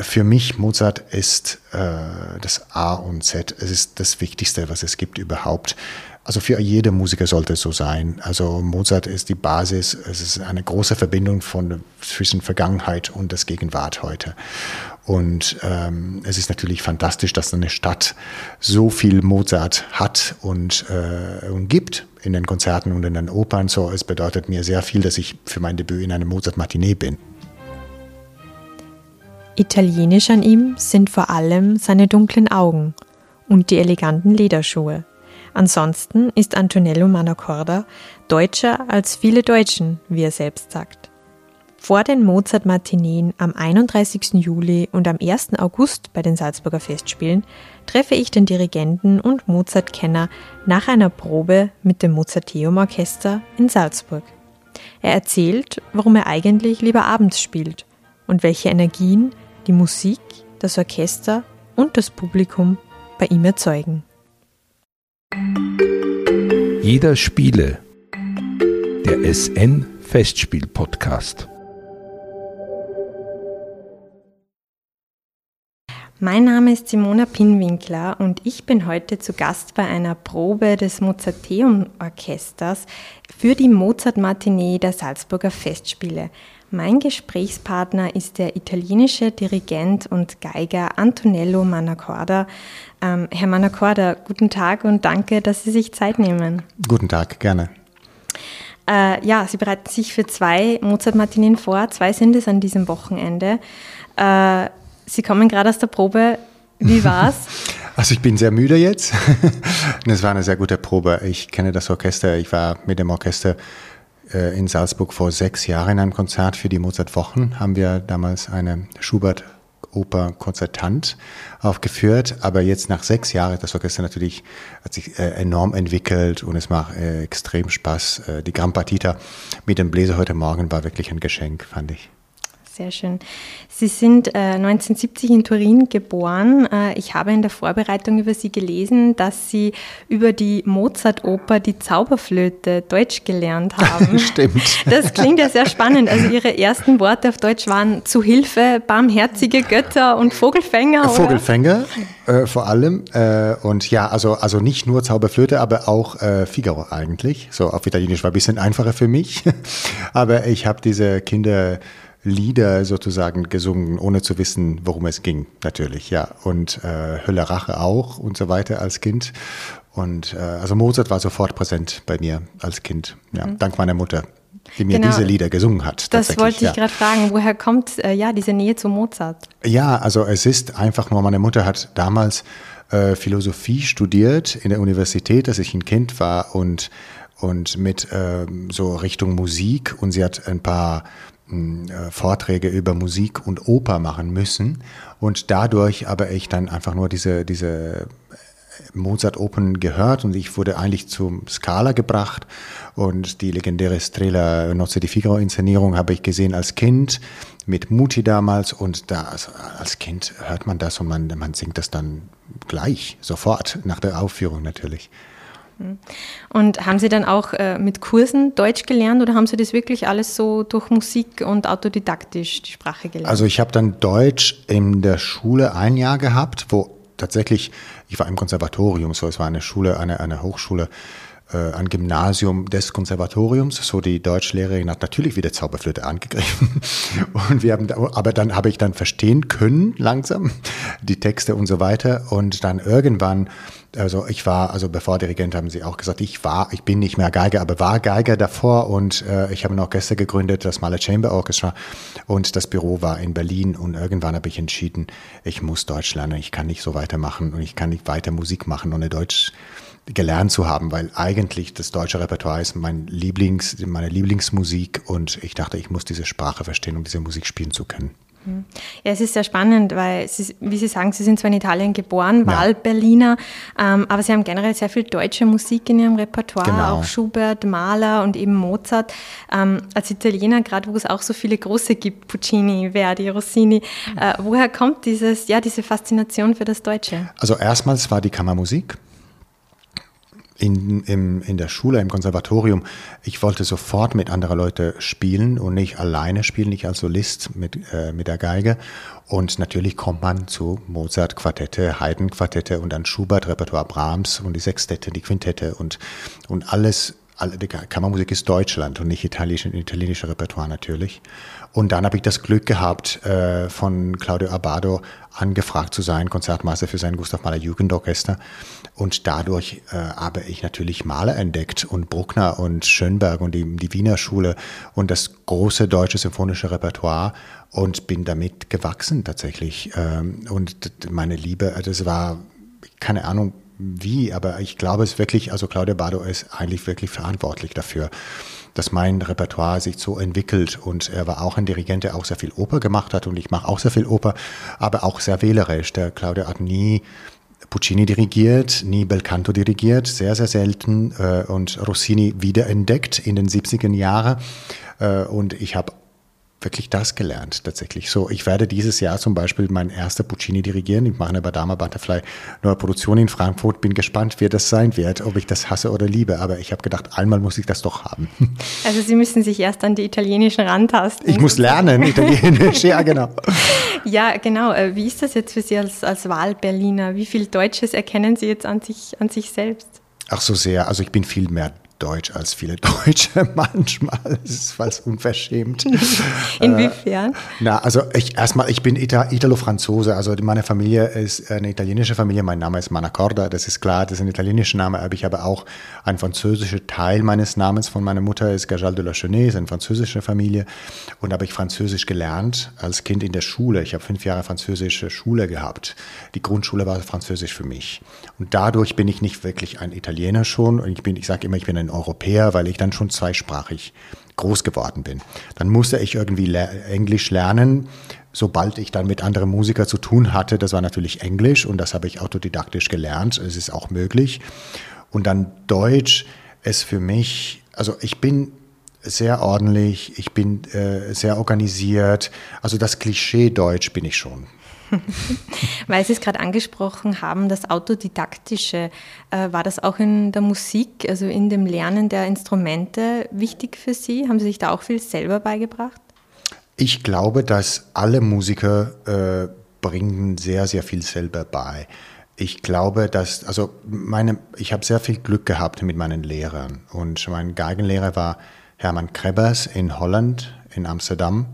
für mich, Mozart ist äh, das A und Z. Es ist das Wichtigste, was es gibt überhaupt. Also für jede Musiker sollte es so sein. Also Mozart ist die Basis. Es ist eine große Verbindung von, zwischen Vergangenheit und das Gegenwart heute. Und ähm, es ist natürlich fantastisch, dass eine Stadt so viel Mozart hat und, äh, und gibt in den Konzerten und in den Opern. So, es bedeutet mir sehr viel, dass ich für mein Debüt in einem Mozart-Matinee bin. Italienisch an ihm sind vor allem seine dunklen Augen und die eleganten Lederschuhe. Ansonsten ist Antonello Manacorda deutscher als viele Deutschen, wie er selbst sagt. Vor den Mozart-Matineen am 31. Juli und am 1. August bei den Salzburger Festspielen treffe ich den Dirigenten und Mozart-Kenner nach einer Probe mit dem Mozarteum-Orchester in Salzburg. Er erzählt, warum er eigentlich lieber abends spielt und welche Energien die Musik, das Orchester und das Publikum bei ihm erzeugen. Jeder Spiele. Der SN Festspiel Podcast. Mein Name ist Simona Pinwinkler und ich bin heute zu Gast bei einer Probe des Mozarteum Orchesters für die Mozart Matinee der Salzburger Festspiele. Mein Gesprächspartner ist der italienische Dirigent und Geiger Antonello Manacorda. Ähm, Herr Manacorda, guten Tag und danke, dass Sie sich Zeit nehmen. Guten Tag, gerne. Äh, ja, Sie bereiten sich für zwei Mozart-Matineen vor. Zwei sind es an diesem Wochenende. Äh, Sie kommen gerade aus der Probe. Wie war's? Also ich bin sehr müde jetzt. Es war eine sehr gute Probe. Ich kenne das Orchester. Ich war mit dem Orchester in Salzburg vor sechs Jahren in einem Konzert für die Mozart-Wochen. Haben wir damals eine Schubert Oper Konzertant aufgeführt, aber jetzt nach sechs Jahren, das Orchester natürlich hat sich äh, enorm entwickelt und es macht äh, extrem Spaß. Äh, die Gran Partita mit dem Bläser heute Morgen war wirklich ein Geschenk, fand ich. Sehr schön. Sie sind äh, 1970 in Turin geboren. Äh, ich habe in der Vorbereitung über Sie gelesen, dass Sie über die Mozart-Oper die Zauberflöte Deutsch gelernt haben. Stimmt. Das klingt ja sehr spannend. Also Ihre ersten Worte auf Deutsch waren zu Hilfe, barmherzige Götter und Vogelfänger. Oder? Vogelfänger äh, vor allem. Äh, und ja, also, also nicht nur Zauberflöte, aber auch äh, Figaro eigentlich. So auf Italienisch war ein bisschen einfacher für mich. aber ich habe diese Kinder Lieder sozusagen gesungen, ohne zu wissen, worum es ging, natürlich, ja. Und äh, Hölle Rache auch und so weiter als Kind. Und äh, also Mozart war sofort präsent bei mir als Kind, ja, mhm. dank meiner Mutter, die mir genau. diese Lieder gesungen hat. Das wollte ich ja. gerade fragen. Woher kommt äh, ja diese Nähe zu Mozart? Ja, also es ist einfach nur, meine Mutter hat damals äh, Philosophie studiert in der Universität, als ich ein Kind war und und mit äh, so Richtung Musik und sie hat ein paar Vorträge über Musik und Oper machen müssen. Und dadurch aber ich dann einfach nur diese, diese Mozart-Opern gehört und ich wurde eigentlich zum Scala gebracht. Und die legendäre Strela Nozze di Figaro-Inszenierung habe ich gesehen als Kind mit Muti damals. Und da also als Kind hört man das und man, man singt das dann gleich, sofort nach der Aufführung natürlich. Und haben Sie dann auch äh, mit Kursen Deutsch gelernt oder haben Sie das wirklich alles so durch Musik und autodidaktisch die Sprache gelernt? Also ich habe dann Deutsch in der Schule ein Jahr gehabt, wo tatsächlich, ich war im Konservatorium, so es war eine Schule, eine, eine Hochschule, äh, ein Gymnasium des Konservatoriums, so die Deutschlehrerin hat natürlich wieder Zauberflöte angegriffen. Und wir haben, aber dann habe ich dann verstehen können, langsam, die Texte und so weiter. Und dann irgendwann, also ich war, also bevor Dirigent haben sie auch gesagt, ich war, ich bin nicht mehr Geiger, aber war Geiger davor und äh, ich habe ein Orchester gegründet, das Mahler Chamber Orchestra und das Büro war in Berlin und irgendwann habe ich entschieden, ich muss Deutsch lernen, ich kann nicht so weitermachen und ich kann nicht weiter Musik machen ohne Deutsch gelernt zu haben, weil eigentlich das deutsche Repertoire ist mein Lieblings, meine Lieblingsmusik und ich dachte, ich muss diese Sprache verstehen, um diese Musik spielen zu können. Mhm. Ja, es ist sehr spannend, weil, Sie, wie Sie sagen, Sie sind zwar in Italien geboren, Wahlberliner, ja. ähm, aber Sie haben generell sehr viel deutsche Musik in Ihrem Repertoire, genau. auch Schubert, Mahler und eben Mozart. Ähm, als Italiener, gerade wo es auch so viele große gibt, Puccini, Verdi, Rossini, äh, woher kommt dieses, ja, diese Faszination für das Deutsche? Also erstmals war die Kammermusik in, im, in der Schule, im Konservatorium, ich wollte sofort mit anderen Leuten spielen und nicht alleine spielen, nicht als Solist mit, äh, mit der Geige. Und natürlich kommt man zu Mozart-Quartette, Haydn-Quartette und dann Schubert-Repertoire, Brahms und die Sextette, die Quintette und, und alles die Kammermusik ist Deutschland und nicht italienische, italienische Repertoire natürlich. Und dann habe ich das Glück gehabt, äh, von Claudio Abado angefragt zu sein, Konzertmeister für sein Gustav Mahler Jugendorchester. Und dadurch äh, habe ich natürlich Mahler entdeckt und Bruckner und Schönberg und die, die Wiener Schule und das große deutsche symphonische Repertoire und bin damit gewachsen tatsächlich. Ähm, und meine Liebe, das war, keine Ahnung, wie, aber ich glaube es wirklich, also Claudia Bado ist eigentlich wirklich verantwortlich dafür, dass mein Repertoire sich so entwickelt und er war auch ein Dirigent, der auch sehr viel Oper gemacht hat und ich mache auch sehr viel Oper, aber auch sehr wählerisch. Der Claudia hat nie Puccini dirigiert, nie Belcanto dirigiert, sehr, sehr selten äh, und Rossini wiederentdeckt in den 70er Jahren äh, und ich habe wirklich das gelernt tatsächlich. So, ich werde dieses Jahr zum Beispiel mein erster Puccini dirigieren. Ich mache eine Badama Butterfly neue Produktion in Frankfurt. Bin gespannt, wie das sein wird, ob ich das hasse oder liebe. Aber ich habe gedacht, einmal muss ich das doch haben. Also Sie müssen sich erst an die italienischen rantasten. Ich muss lernen, Italienisch, ja genau. Ja, genau. Äh, wie ist das jetzt für Sie als, als Wahlberliner? Wie viel Deutsches erkennen Sie jetzt an sich, an sich selbst? Ach so sehr. Also ich bin viel mehr Deutsch als viele Deutsche manchmal. Das ist fast unverschämt. Inwiefern? Äh, na, also ich erstmal, ich bin Italo-Franzose, also meine Familie ist eine italienische Familie. Mein Name ist Manacorda, das ist klar, das ist ein italienischer Name, aber ich habe auch einen französischen Teil meines Namens von meiner Mutter ist Gajal de la Chenet, ist eine französische Familie und habe ich Französisch gelernt als Kind in der Schule. Ich habe fünf Jahre französische Schule gehabt. Die Grundschule war Französisch für mich und dadurch bin ich nicht wirklich ein Italiener schon und ich bin, ich sage immer, ich bin ein ein Europäer, weil ich dann schon zweisprachig groß geworden bin. Dann musste ich irgendwie le Englisch lernen. Sobald ich dann mit anderen Musikern zu tun hatte, das war natürlich Englisch und das habe ich autodidaktisch gelernt. Es ist auch möglich. Und dann Deutsch ist für mich, also ich bin sehr ordentlich, ich bin äh, sehr organisiert. Also das Klischee Deutsch bin ich schon. Weil Sie es gerade angesprochen haben, das Autodidaktische, äh, war das auch in der Musik, also in dem Lernen der Instrumente wichtig für Sie? Haben Sie sich da auch viel selber beigebracht? Ich glaube, dass alle Musiker äh, bringen sehr, sehr viel selber bei. Ich glaube, dass, also meine, ich habe sehr viel Glück gehabt mit meinen Lehrern. Und mein Geigenlehrer war Hermann Krebers in Holland, in Amsterdam.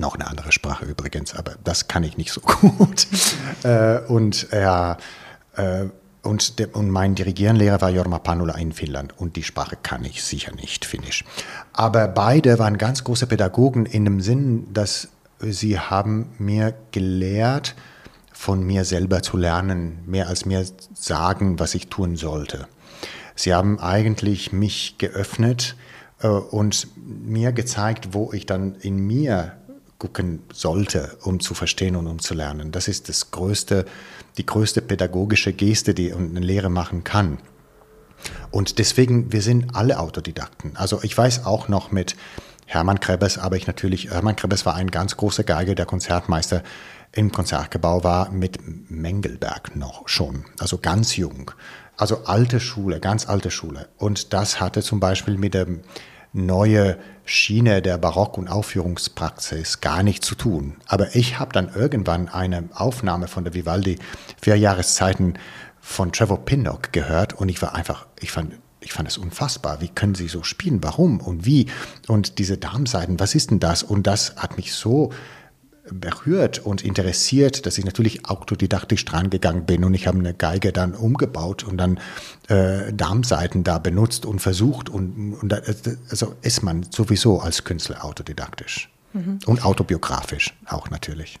Noch eine andere Sprache übrigens, aber das kann ich nicht so gut. äh, und ja, äh, und, der, und mein Dirigierenlehrer war Jorma Panula in Finnland und die Sprache kann ich sicher nicht Finnisch. Aber beide waren ganz große Pädagogen in dem Sinn, dass sie haben mir gelehrt, von mir selber zu lernen, mehr als mir sagen, was ich tun sollte. Sie haben eigentlich mich geöffnet äh, und mir gezeigt, wo ich dann in mir gucken sollte, um zu verstehen und um zu lernen. Das ist das größte, die größte pädagogische Geste, die eine Lehre machen kann. Und deswegen, wir sind alle Autodidakten. Also ich weiß auch noch mit Hermann Krebes, aber ich natürlich, Hermann Krebes war ein ganz großer Geige, der Konzertmeister im Konzertgebau war, mit Mengelberg noch schon, also ganz jung. Also alte Schule, ganz alte Schule. Und das hatte zum Beispiel mit dem neue Schiene der Barock- und Aufführungspraxis gar nicht zu tun. Aber ich habe dann irgendwann eine Aufnahme von der Vivaldi Vier Jahreszeiten von Trevor Pinnock gehört und ich war einfach, ich fand, ich fand es unfassbar. Wie können Sie so spielen? Warum und wie? Und diese Darmseiten, was ist denn das? Und das hat mich so berührt und interessiert, dass ich natürlich autodidaktisch dran gegangen bin und ich habe eine Geige dann umgebaut und dann äh, Darmseiten da benutzt und versucht und, und also ist man sowieso als Künstler autodidaktisch mhm. und autobiografisch auch natürlich.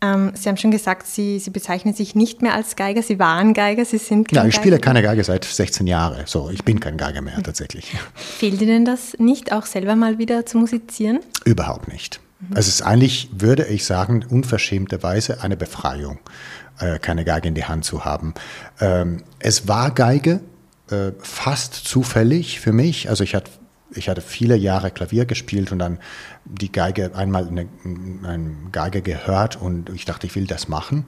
Ähm, Sie haben schon gesagt, Sie, Sie bezeichnen sich nicht mehr als Geiger, Sie waren Geiger, Sie sind kein Ja, ich spiele keine Geige seit 16 Jahren, so ich bin kein Geiger mehr tatsächlich. Fehlt Ihnen das nicht, auch selber mal wieder zu musizieren? Überhaupt nicht. Es ist eigentlich, würde ich sagen, unverschämterweise eine Befreiung, äh, keine Geige in die Hand zu haben. Ähm, es war Geige, äh, fast zufällig für mich. Also ich hatte ich hatte viele Jahre Klavier gespielt und dann die Geige, einmal eine, eine Geige gehört und ich dachte, ich will das machen.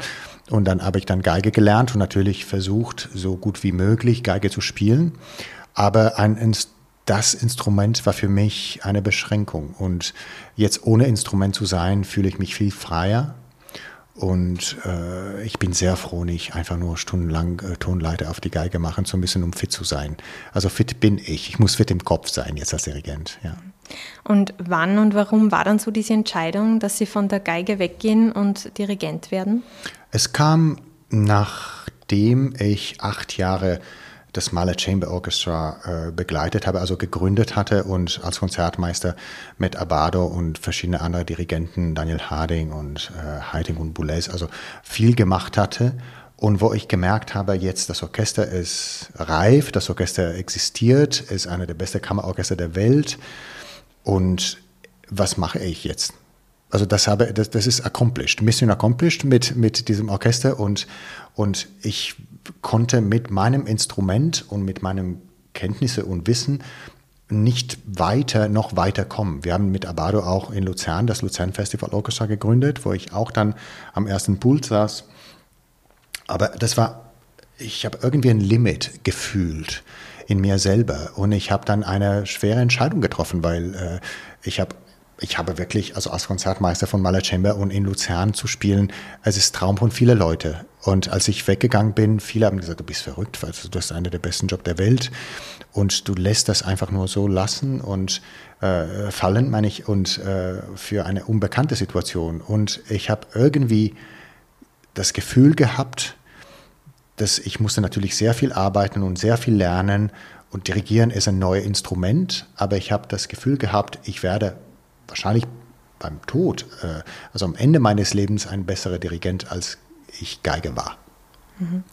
Und dann habe ich dann Geige gelernt und natürlich versucht, so gut wie möglich Geige zu spielen. Aber ein, das Instrument war für mich eine Beschränkung. Und jetzt ohne Instrument zu sein, fühle ich mich viel freier. Und äh, ich bin sehr froh, nicht einfach nur stundenlang äh, Tonleiter auf die Geige machen zu müssen, um fit zu sein. Also fit bin ich. Ich muss fit im Kopf sein jetzt als Dirigent. Ja. Und wann und warum war dann so diese Entscheidung, dass Sie von der Geige weggehen und Dirigent werden? Es kam, nachdem ich acht Jahre das Mahler Chamber Orchestra äh, begleitet habe, also gegründet hatte und als Konzertmeister mit Abado und verschiedene andere Dirigenten, Daniel Harding und äh, Heiting und Boulez, also viel gemacht hatte. Und wo ich gemerkt habe, jetzt das Orchester ist reif, das Orchester existiert, ist einer der besten Kammerorchester der Welt. Und was mache ich jetzt? Also das habe, das, das ist accomplished, Mission accomplished mit, mit diesem Orchester und, und ich konnte mit meinem Instrument und mit meinem Kenntnisse und Wissen nicht weiter, noch weiter kommen. Wir haben mit Abado auch in Luzern das Luzern Festival Orchestra gegründet, wo ich auch dann am ersten Pult saß. Aber das war, ich habe irgendwie ein Limit gefühlt in mir selber und ich habe dann eine schwere Entscheidung getroffen, weil äh, ich habe ich habe wirklich, also als Konzertmeister von Mahler Chamber und in Luzern zu spielen, es ist Traum von vielen Leute. Und als ich weggegangen bin, viele haben gesagt, du bist verrückt, weil du hast einen der besten Job der Welt und du lässt das einfach nur so lassen und äh, fallen, meine ich, und äh, für eine unbekannte Situation. Und ich habe irgendwie das Gefühl gehabt, dass ich musste natürlich sehr viel arbeiten und sehr viel lernen und dirigieren ist ein neues Instrument, aber ich habe das Gefühl gehabt, ich werde wahrscheinlich beim Tod, äh, also am Ende meines Lebens, ein besserer Dirigent, als ich Geige war. Mhm.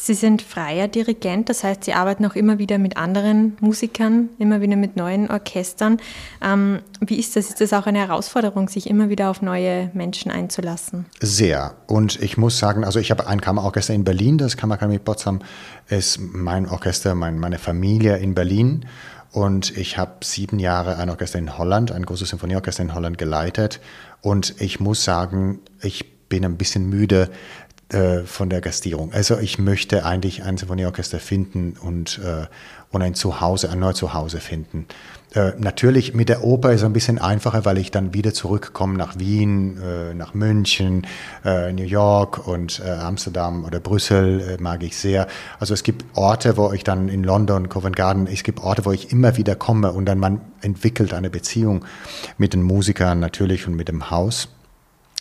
Sie sind freier Dirigent, das heißt, Sie arbeiten auch immer wieder mit anderen Musikern, immer wieder mit neuen Orchestern. Ähm, wie ist das? Ist das auch eine Herausforderung, sich immer wieder auf neue Menschen einzulassen? Sehr. Und ich muss sagen, also ich habe ein Kammerorchester in Berlin, das Kammerakademie Potsdam ist mein Orchester, mein, meine Familie in Berlin. Und ich habe sieben Jahre ein Orchester in Holland, ein großes Symphonieorchester in Holland geleitet. Und ich muss sagen, ich bin ein bisschen müde äh, von der Gastierung. Also ich möchte eigentlich ein Symphonieorchester finden und, äh, und ein Zuhause, ein neues Zuhause finden. Äh, natürlich mit der Oper ist es ein bisschen einfacher, weil ich dann wieder zurückkomme nach Wien, äh, nach München, äh, New York und äh, Amsterdam oder Brüssel äh, mag ich sehr. Also es gibt Orte, wo ich dann in London, Covent Garden, es gibt Orte, wo ich immer wieder komme und dann man entwickelt eine Beziehung mit den Musikern natürlich und mit dem Haus.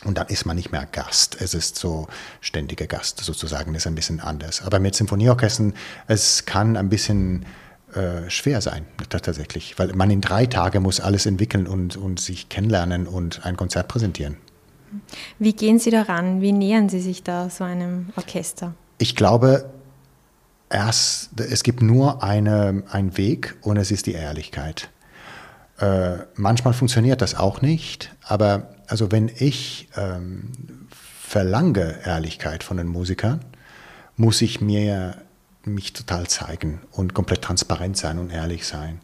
Und dann ist man nicht mehr Gast. Es ist so ständiger Gast sozusagen, ist ein bisschen anders. Aber mit Symphonieorchestern, es kann ein bisschen äh, schwer sein, tatsächlich, weil man in drei Tagen muss alles entwickeln und, und sich kennenlernen und ein Konzert präsentieren. Wie gehen Sie daran? Wie nähern Sie sich da so einem Orchester? Ich glaube, erst, es gibt nur eine, einen Weg und es ist die Ehrlichkeit. Äh, manchmal funktioniert das auch nicht, aber also wenn ich ähm, verlange Ehrlichkeit von den Musikern, muss ich mir mich total zeigen und komplett transparent sein und ehrlich sein.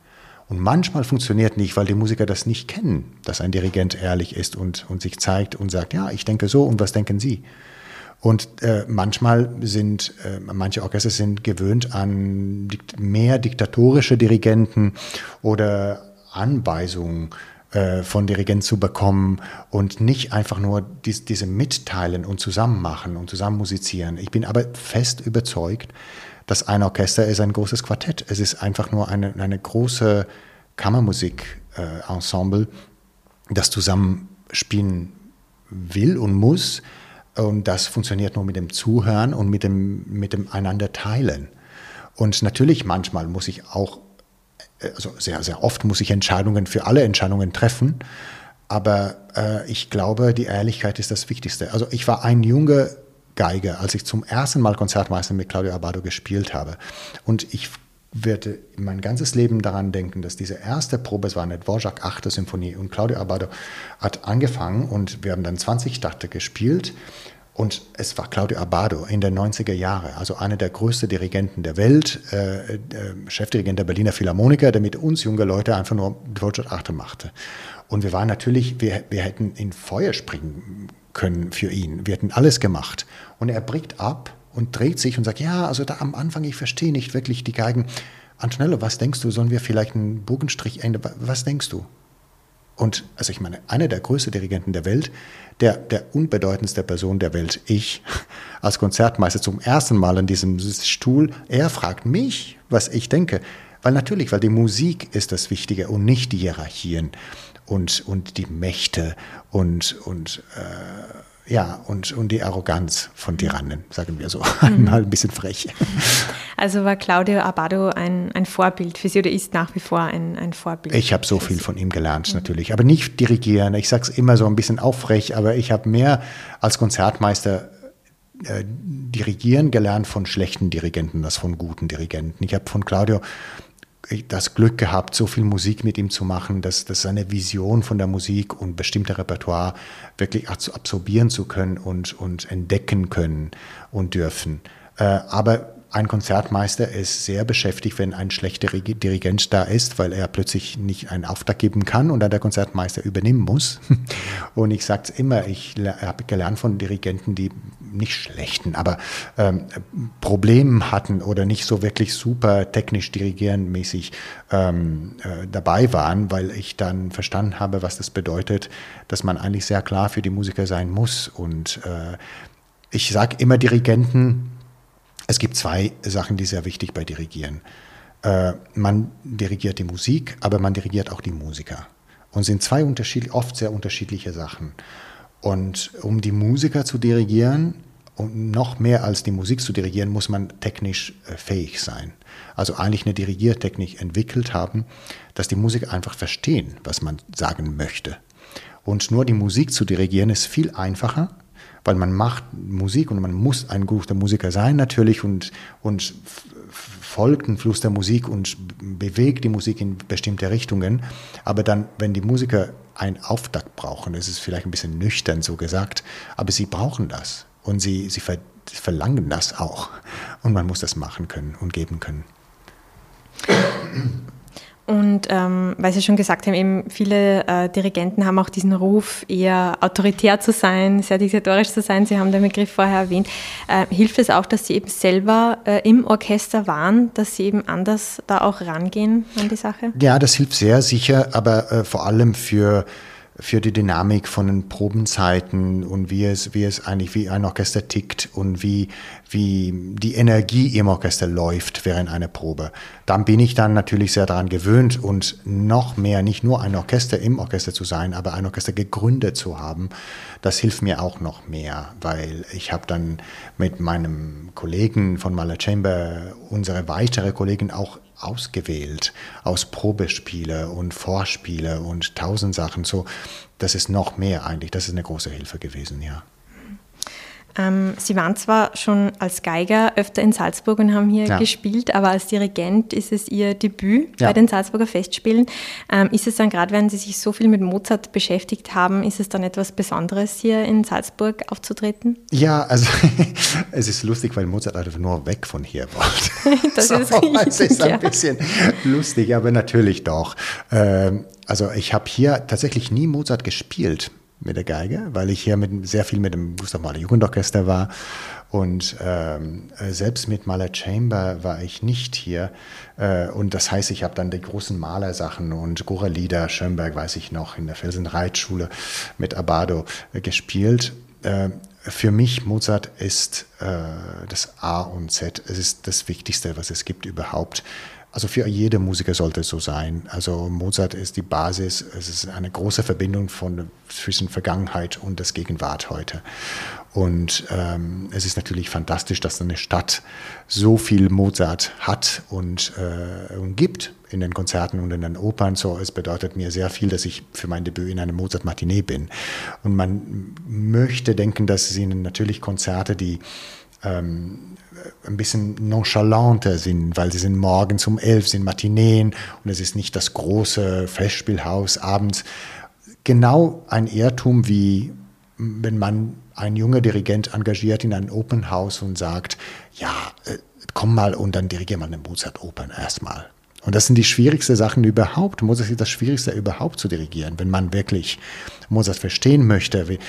Und manchmal funktioniert nicht, weil die Musiker das nicht kennen, dass ein Dirigent ehrlich ist und, und sich zeigt und sagt, ja, ich denke so und was denken Sie? Und äh, manchmal sind, äh, manche Orchester sind gewöhnt an dikt mehr diktatorische Dirigenten oder Anweisungen äh, von Dirigenten zu bekommen und nicht einfach nur dies, diese mitteilen und zusammen machen und zusammen musizieren. Ich bin aber fest überzeugt, dass ein Orchester ist ein großes Quartett. Es ist einfach nur eine, eine große Kammermusik-Ensemble, äh, das zusammen spielen will und muss. Und das funktioniert nur mit dem Zuhören und mit dem, mit dem einander teilen. Und natürlich manchmal muss ich auch, also sehr, sehr oft muss ich Entscheidungen für alle Entscheidungen treffen. Aber äh, ich glaube, die Ehrlichkeit ist das Wichtigste. Also ich war ein junger Geige, als ich zum ersten Mal Konzertmeister mit Claudio Abado gespielt habe. Und ich werde mein ganzes Leben daran denken, dass diese erste Probe, es war eine Dvorak 8. Symphonie und Claudio Abado hat angefangen und wir haben dann 20 Takte gespielt Und es war Claudio Abbado in den 90er Jahren, also einer der größten Dirigenten der Welt, äh, äh, Chefdirigent der Berliner Philharmoniker, der mit uns junge Leute einfach nur Deutsche Achte machte. Und wir waren natürlich, wir, wir hätten in Feuer springen können für ihn. Wir hätten alles gemacht. Und er bricht ab und dreht sich und sagt, ja, also da am Anfang, ich verstehe nicht wirklich die Geigen. Antonello, was denkst du, sollen wir vielleicht einen Bogenstrich Ende, was denkst du? Und also ich meine, einer der größten Dirigenten der Welt, der, der unbedeutendste Person der Welt, ich, als Konzertmeister zum ersten Mal in diesem Stuhl, er fragt mich, was ich denke. Weil natürlich, weil die Musik ist das Wichtige und nicht die Hierarchien und, und die Mächte und, und äh, ja, und, und die Arroganz von Tyrannen, sagen wir so, mhm. mal ein bisschen frech. Also war Claudio Abado ein, ein Vorbild für Sie oder ist nach wie vor ein, ein Vorbild? Ich habe so viel von ihm gelernt, mhm. natürlich, aber nicht dirigieren. Ich sage es immer so ein bisschen auffrech, aber ich habe mehr als Konzertmeister äh, dirigieren gelernt von schlechten Dirigenten als von guten Dirigenten. Ich habe von Claudio das Glück gehabt, so viel Musik mit ihm zu machen, dass, dass seine Vision von der Musik und bestimmter Repertoire wirklich absorbieren zu können und, und entdecken können und dürfen. Äh, aber ein Konzertmeister ist sehr beschäftigt, wenn ein schlechter Dirigent da ist, weil er plötzlich nicht einen Auftrag geben kann und dann der Konzertmeister übernehmen muss. Und ich sage es immer, ich habe gelernt von Dirigenten, die nicht schlechten, aber ähm, Probleme hatten oder nicht so wirklich super technisch dirigierenmäßig ähm, äh, dabei waren, weil ich dann verstanden habe, was das bedeutet, dass man eigentlich sehr klar für die Musiker sein muss. Und äh, ich sage immer Dirigenten, es gibt zwei Sachen, die sehr wichtig bei Dirigieren. Äh, man dirigiert die Musik, aber man dirigiert auch die Musiker. Und sind zwei oft sehr unterschiedliche Sachen. Und um die Musiker zu dirigieren, und noch mehr als die Musik zu dirigieren, muss man technisch äh, fähig sein. Also eigentlich eine Dirigiertechnik entwickelt haben, dass die Musiker einfach verstehen, was man sagen möchte. Und nur die Musik zu dirigieren ist viel einfacher, weil man macht Musik und man muss ein guter Musiker sein natürlich und, und folgt den Fluss der Musik und bewegt die Musik in bestimmte Richtungen. Aber dann, wenn die Musiker einen Auftakt brauchen, ist vielleicht ein bisschen nüchtern so gesagt, aber sie brauchen das und sie, sie ver verlangen das auch. Und man muss das machen können und geben können. Und ähm, weil Sie schon gesagt haben, eben viele äh, Dirigenten haben auch diesen Ruf, eher autoritär zu sein, sehr diktatorisch zu sein. Sie haben den Begriff vorher erwähnt. Äh, hilft es auch, dass Sie eben selber äh, im Orchester waren, dass Sie eben anders da auch rangehen an die Sache? Ja, das hilft sehr sicher, aber äh, vor allem für für die Dynamik von den Probenzeiten und wie es, wie es eigentlich, wie ein Orchester tickt und wie, wie die Energie im Orchester läuft während einer Probe. Dann bin ich dann natürlich sehr daran gewöhnt und noch mehr, nicht nur ein Orchester im Orchester zu sein, aber ein Orchester gegründet zu haben. Das hilft mir auch noch mehr, weil ich habe dann mit meinem Kollegen von Mahler Chamber, unsere weitere Kollegen auch ausgewählt aus Probespiele und Vorspiele und tausend Sachen. So, das ist noch mehr eigentlich. Das ist eine große Hilfe gewesen, ja. Ähm, Sie waren zwar schon als Geiger öfter in Salzburg und haben hier ja. gespielt, aber als Dirigent ist es Ihr Debüt ja. bei den Salzburger Festspielen. Ähm, ist es dann gerade, wenn Sie sich so viel mit Mozart beschäftigt haben, ist es dann etwas Besonderes, hier in Salzburg aufzutreten? Ja, also es ist lustig, weil Mozart einfach nur weg von hier wollte. das so, ist richtig, Es ist ein ja. bisschen lustig, aber natürlich doch. Ähm, also ich habe hier tatsächlich nie Mozart gespielt mit der Geige, weil ich hier mit, sehr viel mit dem Gustav Mahler Jugendorchester war und ähm, selbst mit Mahler Chamber war ich nicht hier. Äh, und das heißt, ich habe dann die großen Malersachen und Gora-Lieder, Schönberg weiß ich noch, in der Felsenreitschule mit Abado äh, gespielt. Äh, für mich, Mozart ist äh, das A und Z. Es ist das Wichtigste, was es gibt überhaupt. Also für jede Musiker sollte es so sein. Also Mozart ist die Basis, es ist eine große Verbindung von, zwischen Vergangenheit und das Gegenwart heute. Und ähm, es ist natürlich fantastisch, dass eine Stadt so viel Mozart hat und, äh, und gibt in den Konzerten und in den Opern. So, es bedeutet mir sehr viel, dass ich für mein Debüt in einem Mozart-Matinee bin. Und man möchte denken, dass es ihnen natürlich Konzerte, die ähm, ein bisschen nonchalanter sind, weil sie sind morgens um elf, sind Matineen und es ist nicht das große Festspielhaus abends. Genau ein Irrtum wie wenn man ein junger Dirigent engagiert in ein Open House und sagt, ja, äh, komm mal und dann dirigier mal eine Mozart-Opern erstmal. Und das sind die schwierigsten Sachen überhaupt. Mozart ist das Schwierigste überhaupt zu dirigieren, wenn man wirklich Mozart verstehen möchte, wie,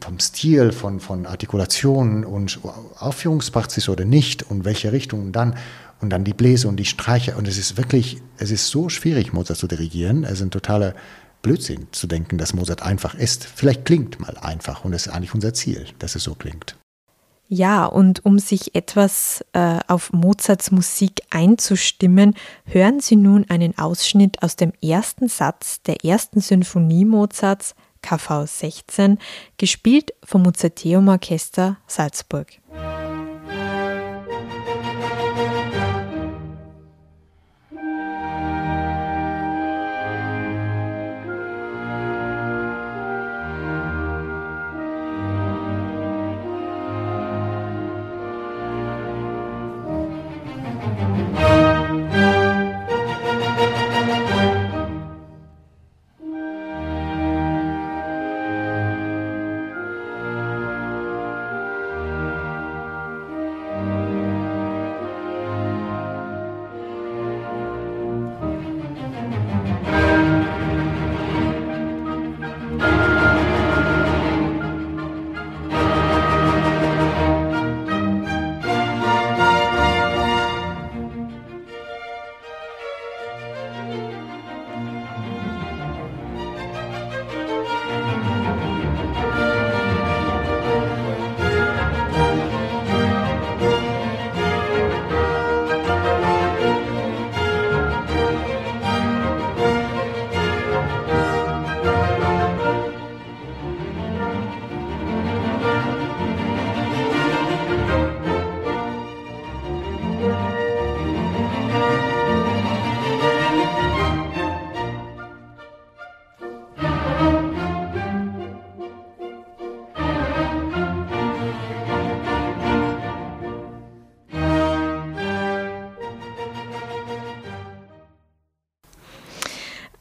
vom Stil, von, von Artikulationen und Aufführungspraxis oder nicht und welche Richtung dann und dann die Bläser und die Streicher. Und es ist wirklich, es ist so schwierig, Mozart zu dirigieren. Es ist ein totaler Blödsinn zu denken, dass Mozart einfach ist. Vielleicht klingt mal einfach und das ist eigentlich unser Ziel, dass es so klingt. Ja, und um sich etwas äh, auf Mozarts Musik einzustimmen, hören Sie nun einen Ausschnitt aus dem ersten Satz der ersten Sinfonie Mozarts, KV 16, gespielt vom Mozarteum Orchester Salzburg.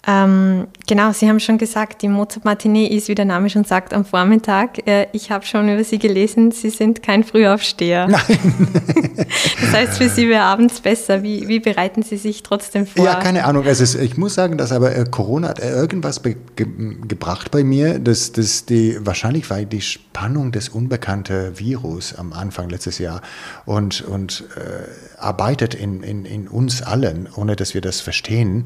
Ähm, genau, Sie haben schon gesagt, die Mozart-Matinee ist, wie der Name schon sagt, am Vormittag. Äh, ich habe schon über Sie gelesen, Sie sind kein Frühaufsteher. Nein. das heißt, für Sie wäre abends besser. Wie, wie, bereiten Sie sich trotzdem vor? Ja, keine Ahnung. Ist, ich muss sagen, dass aber äh, Corona hat irgendwas ge gebracht bei mir, dass, dass die, wahrscheinlich war die Spannung des unbekannten Virus am Anfang letztes Jahr und, und äh, arbeitet in, in, in uns allen, ohne dass wir das verstehen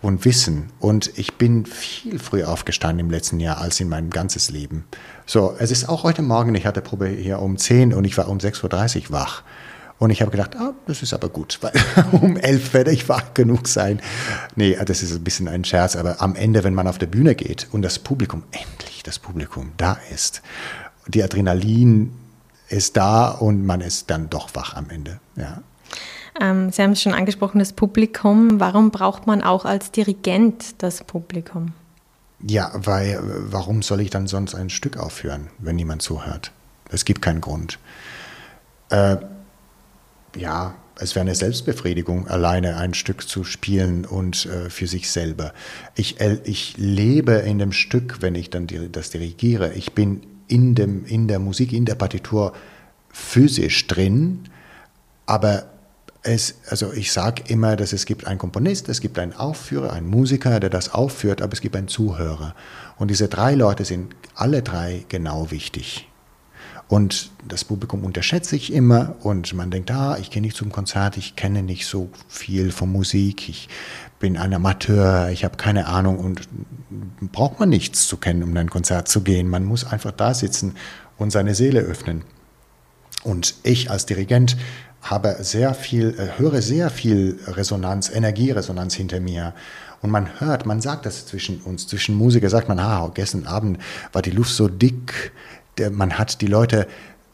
und wissen. Und ich bin viel früher aufgestanden im letzten Jahr als in meinem ganzes Leben. So, es ist auch heute Morgen, ich hatte Probe hier um 10 und ich war um 6.30 Uhr wach. Und ich habe gedacht, ah, das ist aber gut, weil um 11 werde ich wach genug sein. Nee, das ist ein bisschen ein Scherz, aber am Ende, wenn man auf der Bühne geht und das Publikum, endlich das Publikum da ist, die Adrenalin ist da und man ist dann doch wach am Ende. Ja. Ähm, Sie haben es schon angesprochen, das Publikum. Warum braucht man auch als Dirigent das Publikum? Ja, weil warum soll ich dann sonst ein Stück aufführen, wenn niemand zuhört? Es gibt keinen Grund. Äh, ja, es wäre eine Selbstbefriedigung, alleine ein Stück zu spielen und äh, für sich selber. Ich, äh, ich lebe in dem Stück, wenn ich dann die, das dirigiere. Ich bin in, dem, in der Musik, in der Partitur physisch drin, aber es, also ich sage immer, dass es gibt einen Komponist, es gibt einen Aufführer, einen Musiker, der das aufführt, aber es gibt einen Zuhörer. Und diese drei Leute sind alle drei genau wichtig. Und das Publikum unterschätzt sich immer und man denkt, ah, ich gehe nicht zum Konzert, ich kenne nicht so viel von Musik, ich bin ein Amateur, ich habe keine Ahnung und braucht man nichts zu kennen, um ein Konzert zu gehen. Man muss einfach da sitzen und seine Seele öffnen. Und ich als Dirigent habe sehr viel, äh, höre sehr viel Resonanz, Energieresonanz hinter mir. Und man hört, man sagt das zwischen uns, zwischen Musiker sagt man, ah, gestern Abend war die Luft so dick, man hat die Leute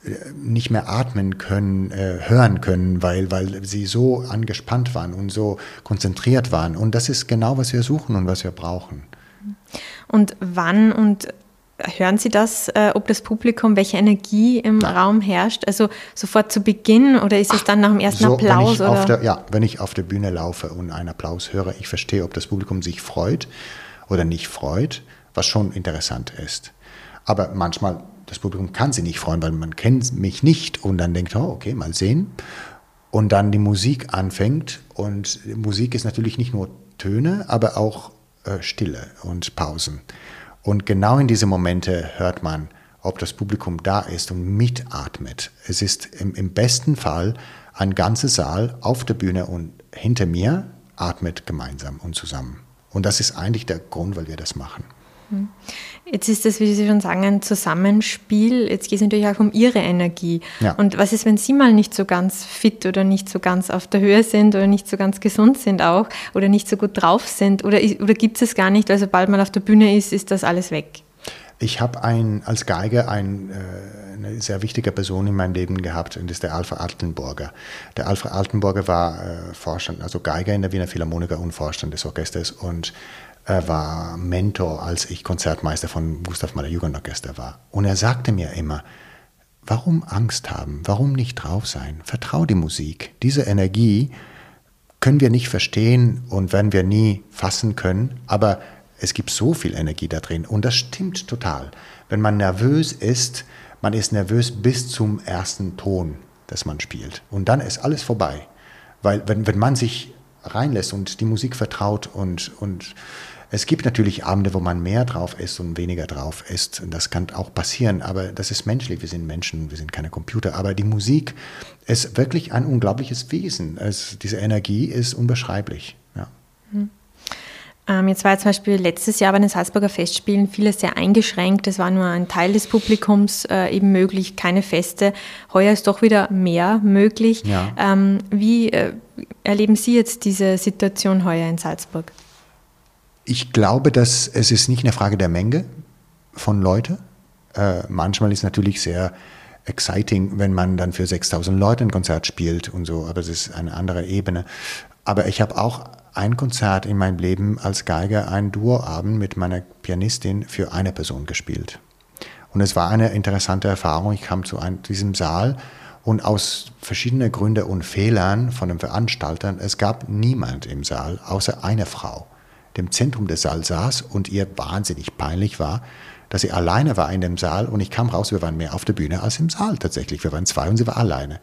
äh, nicht mehr atmen können, äh, hören können, weil, weil sie so angespannt waren und so konzentriert waren. Und das ist genau, was wir suchen und was wir brauchen. Und wann und Hören Sie das, äh, ob das Publikum, welche Energie im Nein. Raum herrscht? Also sofort zu Beginn oder ist Ach, es dann nach dem ersten so, Applaus? Oder? Der, ja, wenn ich auf der Bühne laufe und einen Applaus höre, ich verstehe, ob das Publikum sich freut oder nicht freut, was schon interessant ist. Aber manchmal das Publikum kann sich nicht freuen, weil man kennt mich nicht und dann denkt, oh, okay, mal sehen. Und dann die Musik anfängt und Musik ist natürlich nicht nur Töne, aber auch äh, Stille und Pausen. Und genau in diese Momente hört man, ob das Publikum da ist und mitatmet. Es ist im, im besten Fall ein ganzer Saal auf der Bühne und hinter mir atmet gemeinsam und zusammen. Und das ist eigentlich der Grund, weil wir das machen. Hm. Jetzt ist das, wie Sie schon sagen, ein Zusammenspiel. Jetzt geht es natürlich auch um Ihre Energie. Ja. Und was ist, wenn Sie mal nicht so ganz fit oder nicht so ganz auf der Höhe sind oder nicht so ganz gesund sind auch oder nicht so gut drauf sind? Oder, oder gibt es es gar nicht, weil sobald man auf der Bühne ist, ist das alles weg? Ich habe als Geiger ein, äh, eine sehr wichtige Person in meinem Leben gehabt und das ist der Alfred Altenburger. Der Alfred Altenburger war äh, Vorstand, also Geiger in der Wiener Philharmoniker und Vorstand des Orchesters und er war Mentor, als ich Konzertmeister von Gustav Mahler Jugendorchester war. Und er sagte mir immer, warum Angst haben? Warum nicht drauf sein? Vertrau die Musik. Diese Energie können wir nicht verstehen und werden wir nie fassen können, aber es gibt so viel Energie da drin und das stimmt total. Wenn man nervös ist, man ist nervös bis zum ersten Ton, das man spielt. Und dann ist alles vorbei. Weil wenn, wenn man sich reinlässt und die Musik vertraut und, und es gibt natürlich Abende, wo man mehr drauf ist und weniger drauf ist. Das kann auch passieren, aber das ist menschlich. Wir sind Menschen, wir sind keine Computer. Aber die Musik ist wirklich ein unglaubliches Wesen. Es, diese Energie ist unbeschreiblich. Ja. Mhm. Ähm, jetzt war ja zum Beispiel letztes Jahr bei den Salzburger Festspielen vieles sehr eingeschränkt. Es war nur ein Teil des Publikums äh, eben möglich, keine Feste. Heuer ist doch wieder mehr möglich. Ja. Ähm, wie äh, erleben Sie jetzt diese Situation heuer in Salzburg? Ich glaube, dass es ist nicht eine Frage der Menge von Leuten. Äh, manchmal ist natürlich sehr exciting, wenn man dann für 6000 Leute ein Konzert spielt und so, aber es ist eine andere Ebene. Aber ich habe auch ein Konzert in meinem Leben als Geiger, einen Duoabend mit meiner Pianistin für eine Person gespielt. Und es war eine interessante Erfahrung. Ich kam zu einem, diesem Saal und aus verschiedenen Gründen und Fehlern von den Veranstaltern, es gab niemand im Saal außer eine Frau dem Zentrum des Saals saß und ihr wahnsinnig peinlich war, dass sie alleine war in dem Saal und ich kam raus, wir waren mehr auf der Bühne als im Saal tatsächlich. Wir waren zwei und sie war alleine.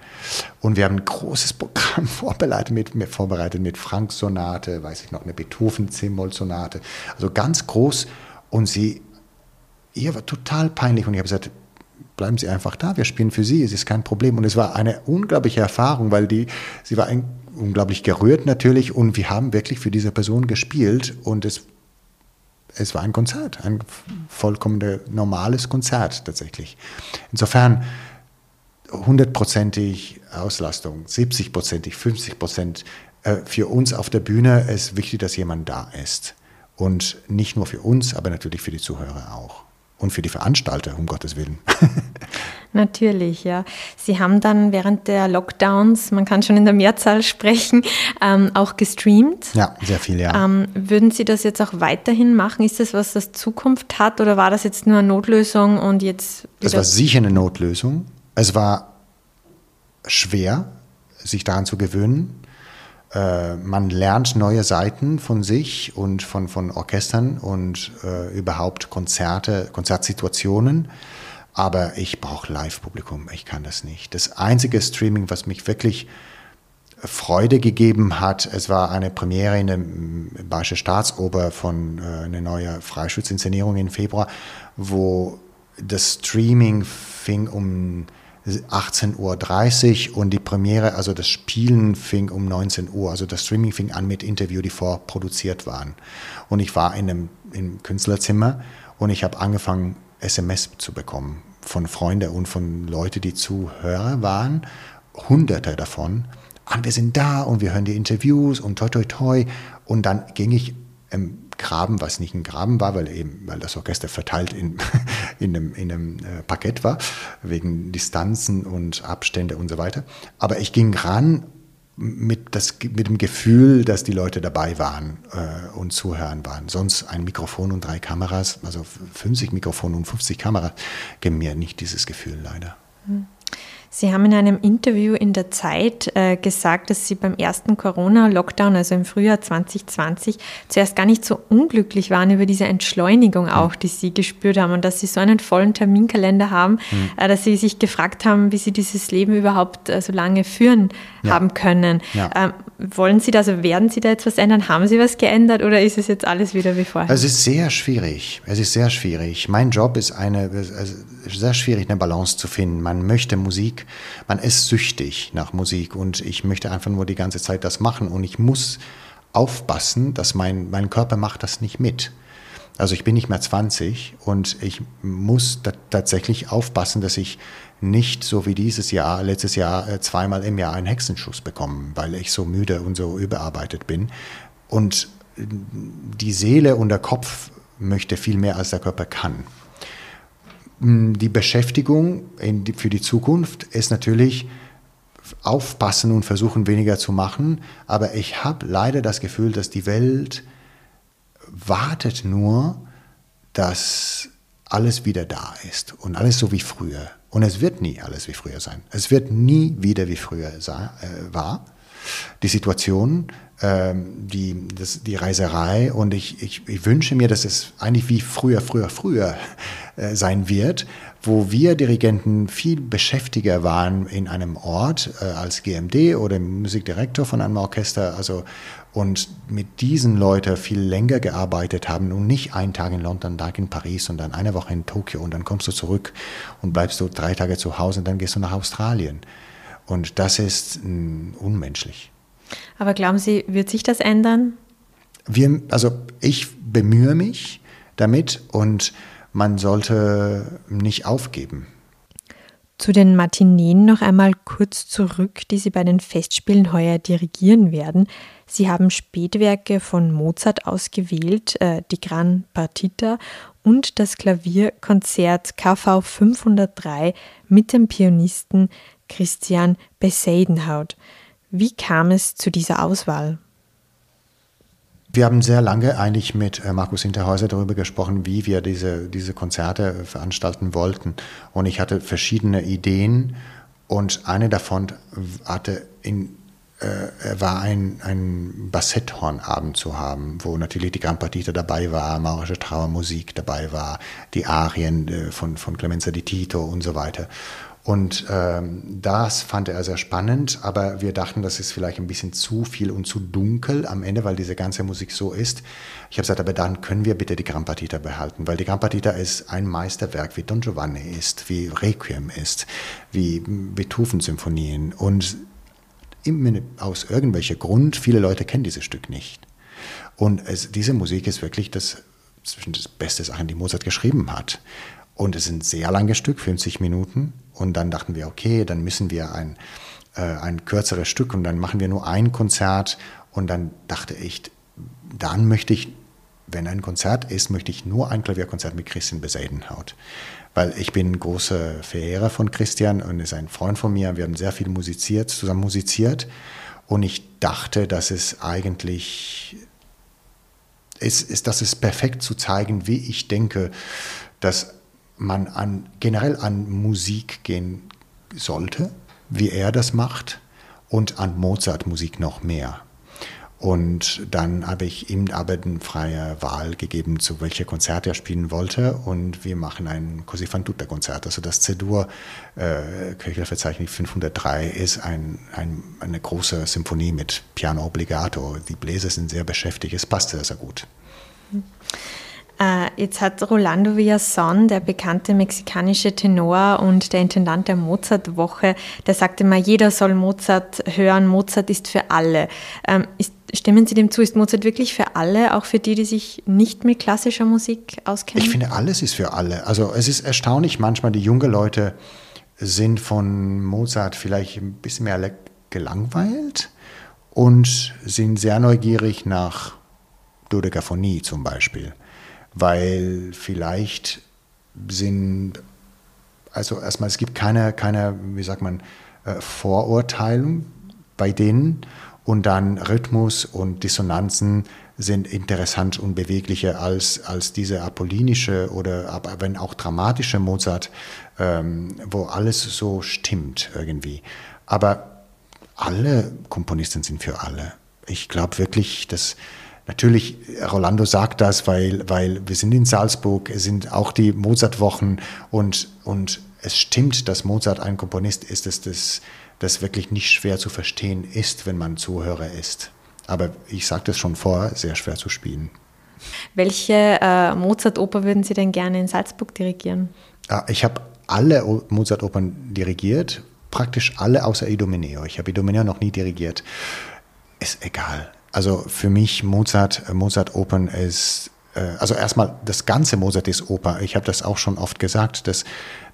Und wir haben ein großes Programm vorbereitet mit, mit vorbereitet mit Frank-Sonate, weiß ich noch, eine Beethoven-Zimmel-Sonate. Also ganz groß und sie, ihr war total peinlich und ich habe gesagt, bleiben Sie einfach da, wir spielen für Sie, es ist kein Problem. Und es war eine unglaubliche Erfahrung, weil die, sie war ein unglaublich gerührt natürlich und wir haben wirklich für diese Person gespielt und es, es war ein Konzert, ein vollkommen normales Konzert tatsächlich. Insofern hundertprozentig Auslastung, 70-prozentig, 50 Prozent. Äh, für uns auf der Bühne ist wichtig, dass jemand da ist. Und nicht nur für uns, aber natürlich für die Zuhörer auch und für die Veranstalter, um Gottes Willen. Natürlich, ja. Sie haben dann während der Lockdowns, man kann schon in der Mehrzahl sprechen, ähm, auch gestreamt. Ja, sehr viel, ja. Ähm, würden Sie das jetzt auch weiterhin machen? Ist das was, das Zukunft hat oder war das jetzt nur eine Notlösung und jetzt. Das war sicher eine Notlösung. Es war schwer, sich daran zu gewöhnen. Äh, man lernt neue Seiten von sich und von, von Orchestern und äh, überhaupt Konzerte, Konzertsituationen. Aber ich brauche Live-Publikum, ich kann das nicht. Das einzige Streaming, was mich wirklich Freude gegeben hat, es war eine Premiere in der Bayerische Staatsoper von äh, einer neuen Freischutzinszenierung im Februar, wo das Streaming fing um 18.30 Uhr und die Premiere, also das Spielen fing um 19 Uhr. Also das Streaming fing an mit Interviews, die vorproduziert waren. Und ich war in einem im Künstlerzimmer und ich habe angefangen, SMS zu bekommen von Freunden und von Leuten, die Zuhörer waren. Hunderte davon. Und wir sind da und wir hören die Interviews und toi toi toi. Und dann ging ich ähm, Graben, was nicht ein Graben war, weil eben, weil das Orchester verteilt in, in einem, in einem äh, Parkett war, wegen Distanzen und Abstände und so weiter. Aber ich ging ran mit, das, mit dem Gefühl, dass die Leute dabei waren äh, und zuhören waren. Sonst ein Mikrofon und drei Kameras, also 50 Mikrofone und 50 Kameras, geben mir nicht dieses Gefühl leider. Hm. Sie haben in einem Interview in der Zeit äh, gesagt, dass Sie beim ersten Corona-Lockdown, also im Frühjahr 2020, zuerst gar nicht so unglücklich waren über diese Entschleunigung hm. auch, die Sie gespürt haben und dass Sie so einen vollen Terminkalender haben, mhm. äh, dass Sie sich gefragt haben, wie Sie dieses Leben überhaupt äh, so lange führen ja. haben können. Ja. Wollen Sie da, also werden Sie da jetzt was ändern? Haben Sie was geändert oder ist es jetzt alles wieder wie vorher? Es ist sehr schwierig. Es ist sehr schwierig. Mein Job ist eine, also sehr schwierig, eine Balance zu finden. Man möchte Musik, man ist süchtig nach Musik und ich möchte einfach nur die ganze Zeit das machen und ich muss aufpassen, dass mein, mein Körper macht das nicht mit. Also ich bin nicht mehr 20 und ich muss tatsächlich aufpassen, dass ich nicht so wie dieses Jahr, letztes Jahr, äh, zweimal im Jahr einen Hexenschuss bekomme, weil ich so müde und so überarbeitet bin. Und die Seele und der Kopf möchte viel mehr, als der Körper kann. Hm, die Beschäftigung für die Zukunft ist natürlich aufpassen und versuchen weniger zu machen, aber ich habe leider das Gefühl, dass die Welt wartet nur, dass alles wieder da ist und alles so wie früher. Und es wird nie alles wie früher sein. Es wird nie wieder wie früher äh, war. Die Situation ähm, die, das, die Reiserei und ich, ich, ich wünsche mir, dass es eigentlich wie früher, früher, früher äh, sein wird, wo wir Dirigenten viel beschäftiger waren in einem Ort äh, als GMD oder Musikdirektor von einem Orchester, also und mit diesen Leuten viel länger gearbeitet haben und nicht einen Tag in London, einen Tag in Paris und dann eine Woche in Tokio und dann kommst du zurück und bleibst du drei Tage zu Hause und dann gehst du nach Australien. Und das ist mh, mm, unmenschlich. Aber glauben Sie, wird sich das ändern? Wir, also ich bemühe mich damit und man sollte nicht aufgeben. Zu den Matineen noch einmal kurz zurück, die Sie bei den Festspielen heuer dirigieren werden. Sie haben Spätwerke von Mozart ausgewählt, äh, die Gran Partita und das Klavierkonzert KV 503 mit dem Pianisten Christian Beseidenhaut. Wie kam es zu dieser Auswahl? Wir haben sehr lange eigentlich mit äh, Markus Hinterhäuser darüber gesprochen, wie wir diese, diese Konzerte veranstalten wollten. Und ich hatte verschiedene Ideen und eine davon hatte in, äh, war ein, ein Bassetthornabend zu haben, wo natürlich die Gran Partita dabei war, maurische Trauermusik dabei war, die Arien äh, von, von Clemenza di Tito und so weiter. Und ähm, das fand er sehr spannend, aber wir dachten, das ist vielleicht ein bisschen zu viel und zu dunkel am Ende, weil diese ganze Musik so ist. Ich habe gesagt, aber dann können wir bitte die Gran Partita behalten, weil die Gran Partita ist ein Meisterwerk, wie Don Giovanni ist, wie Requiem ist, wie Beethoven-Symphonien. Und aus irgendwelcher Grund, viele Leute kennen dieses Stück nicht. Und es, diese Musik ist wirklich das, das beste Sachen, die Mozart geschrieben hat. Und es sind sehr lange Stück, 50 Minuten. Und dann dachten wir, okay, dann müssen wir ein, äh, ein kürzeres Stück und dann machen wir nur ein Konzert. Und dann dachte ich, dann möchte ich, wenn ein Konzert ist, möchte ich nur ein Klavierkonzert mit Christian Beseidenhaut. Weil ich bin großer Verehrer von Christian und ist ein Freund von mir. Wir haben sehr viel musiziert, zusammen musiziert. Und ich dachte, dass es eigentlich ist, ist, das ist perfekt zu zeigen, wie ich denke, dass man an, generell an Musik gehen sollte, wie er das macht, und an Mozart-Musik noch mehr. Und dann habe ich ihm aber eine freie Wahl gegeben, zu welcher Konzert er spielen wollte. Und wir machen ein Così fan tutte Konzert. Also das C-Dur äh, Kirchenverzeichnis 503 ist ein, ein, eine große Symphonie mit Piano Obligato. Die Bläser sind sehr beschäftigt. Es passte sehr gut. Mhm. Äh, jetzt hat Rolando Villazón, der bekannte mexikanische Tenor und der Intendant der Mozart-Woche, der sagte mal, jeder soll Mozart hören, Mozart ist für alle. Ähm, stimmen Sie dem zu, ist Mozart wirklich für alle, auch für die, die sich nicht mit klassischer Musik auskennen? Ich finde, alles ist für alle. Also es ist erstaunlich, manchmal die jungen Leute sind von Mozart vielleicht ein bisschen mehr gelangweilt und sind sehr neugierig nach Dodekaphonie zum Beispiel weil vielleicht sind, also erstmal, es gibt keine, keine wie sagt man, äh, Vorurteilung bei denen und dann Rhythmus und Dissonanzen sind interessant und beweglicher als, als diese apollinische oder aber wenn auch dramatische Mozart, ähm, wo alles so stimmt irgendwie. Aber alle Komponisten sind für alle. Ich glaube wirklich, dass Natürlich, Rolando sagt das, weil, weil wir sind in Salzburg, es sind auch die Mozart-Wochen und, und es stimmt, dass Mozart ein Komponist ist, dass das, das wirklich nicht schwer zu verstehen ist, wenn man Zuhörer ist. Aber ich sagte es schon vorher, sehr schwer zu spielen. Welche äh, Mozart-Oper würden Sie denn gerne in Salzburg dirigieren? Ah, ich habe alle Mozart-Opern dirigiert, praktisch alle außer Idomeneo. Ich habe Idomeneo noch nie dirigiert. Ist egal. Also für mich Mozart, äh, Mozart-Opern ist äh, also erstmal, das ganze Mozart ist Oper. Ich habe das auch schon oft gesagt, dass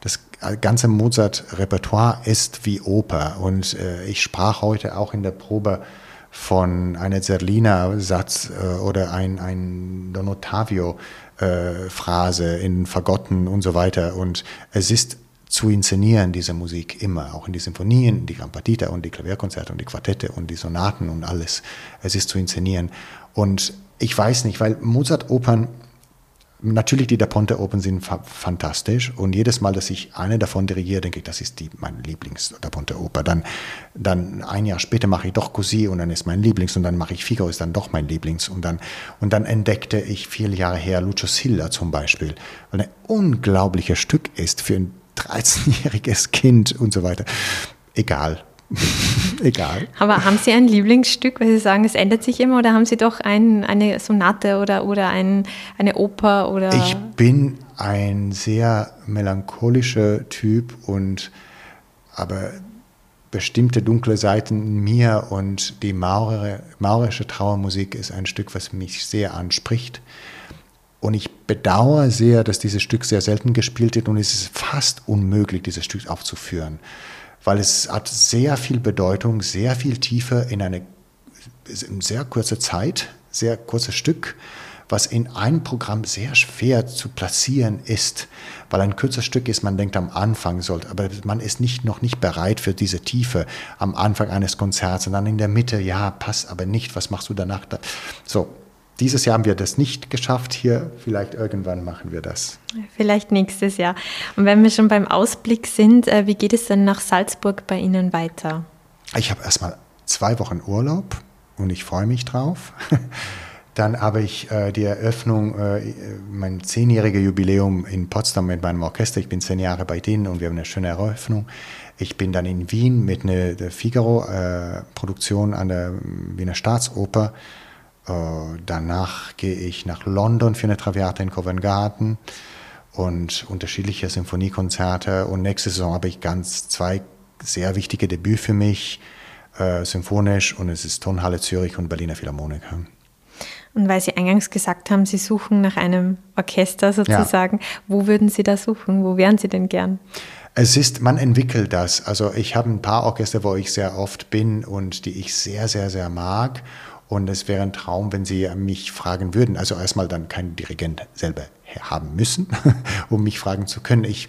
das ganze Mozart-Repertoire ist wie Oper. Und äh, ich sprach heute auch in der Probe von einer Zerlina-Satz oder ein, ein Don Ottavio-Phrase in Fagotten und so weiter. Und es ist zu inszenieren, diese Musik immer, auch in die Symphonien, die Gran Partita und die Klavierkonzerte und die Quartette und die Sonaten und alles. Es ist zu inszenieren. Und ich weiß nicht, weil Mozart-Opern Natürlich, die Da Ponte Open sind fa fantastisch und jedes Mal, dass ich eine davon dirigiere, denke ich, das ist die, meine Lieblings-Da Ponte Oper. Dann, dann ein Jahr später mache ich doch Cousy und dann ist mein Lieblings und dann mache ich Figaro, ist dann doch mein Lieblings und dann, und dann entdeckte ich viele Jahre her Lucio Silla zum Beispiel, weil ein unglaubliches Stück ist für ein 13-jähriges Kind und so weiter. Egal, Egal. Aber haben Sie ein Lieblingsstück, weil Sie sagen, es ändert sich immer, oder haben Sie doch ein, eine Sonate oder, oder ein, eine Oper? Oder? Ich bin ein sehr melancholischer Typ und aber bestimmte dunkle Seiten in mir und die Maurer, maurische Trauermusik ist ein Stück, was mich sehr anspricht. Und ich bedauere sehr, dass dieses Stück sehr selten gespielt wird und es ist fast unmöglich, dieses Stück aufzuführen weil es hat sehr viel Bedeutung, sehr viel Tiefe in eine in sehr kurze Zeit, sehr kurzes Stück, was in einem Programm sehr schwer zu platzieren ist, weil ein kurzes Stück ist, man denkt am Anfang sollte, aber man ist nicht, noch nicht bereit für diese Tiefe am Anfang eines Konzerts und dann in der Mitte, ja, passt aber nicht, was machst du danach? So, dieses Jahr haben wir das nicht geschafft hier. Vielleicht irgendwann machen wir das. Vielleicht nächstes Jahr. Und wenn wir schon beim Ausblick sind, äh, wie geht es denn nach Salzburg bei Ihnen weiter? Ich habe erstmal zwei Wochen Urlaub und ich freue mich drauf. Dann habe ich äh, die Eröffnung, äh, mein zehnjähriges Jubiläum in Potsdam mit meinem Orchester. Ich bin zehn Jahre bei denen und wir haben eine schöne Eröffnung. Ich bin dann in Wien mit einer Figaro-Produktion an der Wiener Staatsoper danach gehe ich nach London für eine Traviata in Covent Garden und unterschiedliche Symphoniekonzerte. Und nächste Saison habe ich ganz zwei sehr wichtige Debüts für mich, äh, symphonisch und es ist Tonhalle Zürich und Berliner Philharmoniker. Und weil Sie eingangs gesagt haben, Sie suchen nach einem Orchester sozusagen, ja. wo würden Sie da suchen? Wo wären Sie denn gern? Es ist, man entwickelt das. Also ich habe ein paar Orchester, wo ich sehr oft bin und die ich sehr, sehr, sehr mag. Und es wäre ein Traum, wenn Sie mich fragen würden. Also erstmal dann keinen Dirigent selber haben müssen, um mich fragen zu können. Ich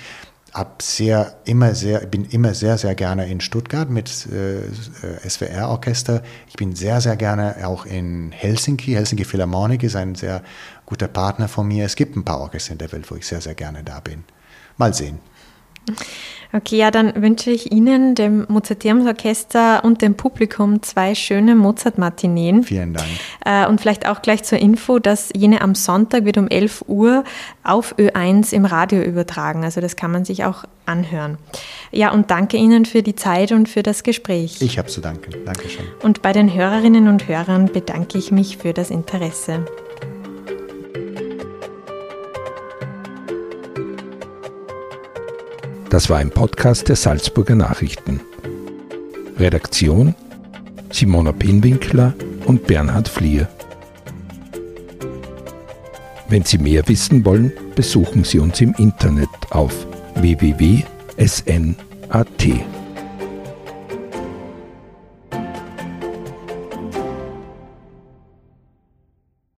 hab sehr, immer sehr, bin immer sehr, sehr gerne in Stuttgart mit äh, SWR-Orchester. Ich bin sehr, sehr gerne auch in Helsinki. Helsinki Philharmonic ist ein sehr guter Partner von mir. Es gibt ein paar Orchester in der Welt, wo ich sehr, sehr gerne da bin. Mal sehen. Okay, ja, dann wünsche ich Ihnen, dem Mozarteumsorchester und dem Publikum zwei schöne Mozart-Matineen. Vielen Dank. Äh, und vielleicht auch gleich zur Info, dass jene am Sonntag wird um 11 Uhr auf Ö1 im Radio übertragen. Also das kann man sich auch anhören. Ja, und danke Ihnen für die Zeit und für das Gespräch. Ich habe zu danken. Dankeschön. Und bei den Hörerinnen und Hörern bedanke ich mich für das Interesse. Das war ein Podcast der Salzburger Nachrichten. Redaktion Simona Pinwinkler und Bernhard Flier. Wenn Sie mehr wissen wollen, besuchen Sie uns im Internet auf www.sn.at.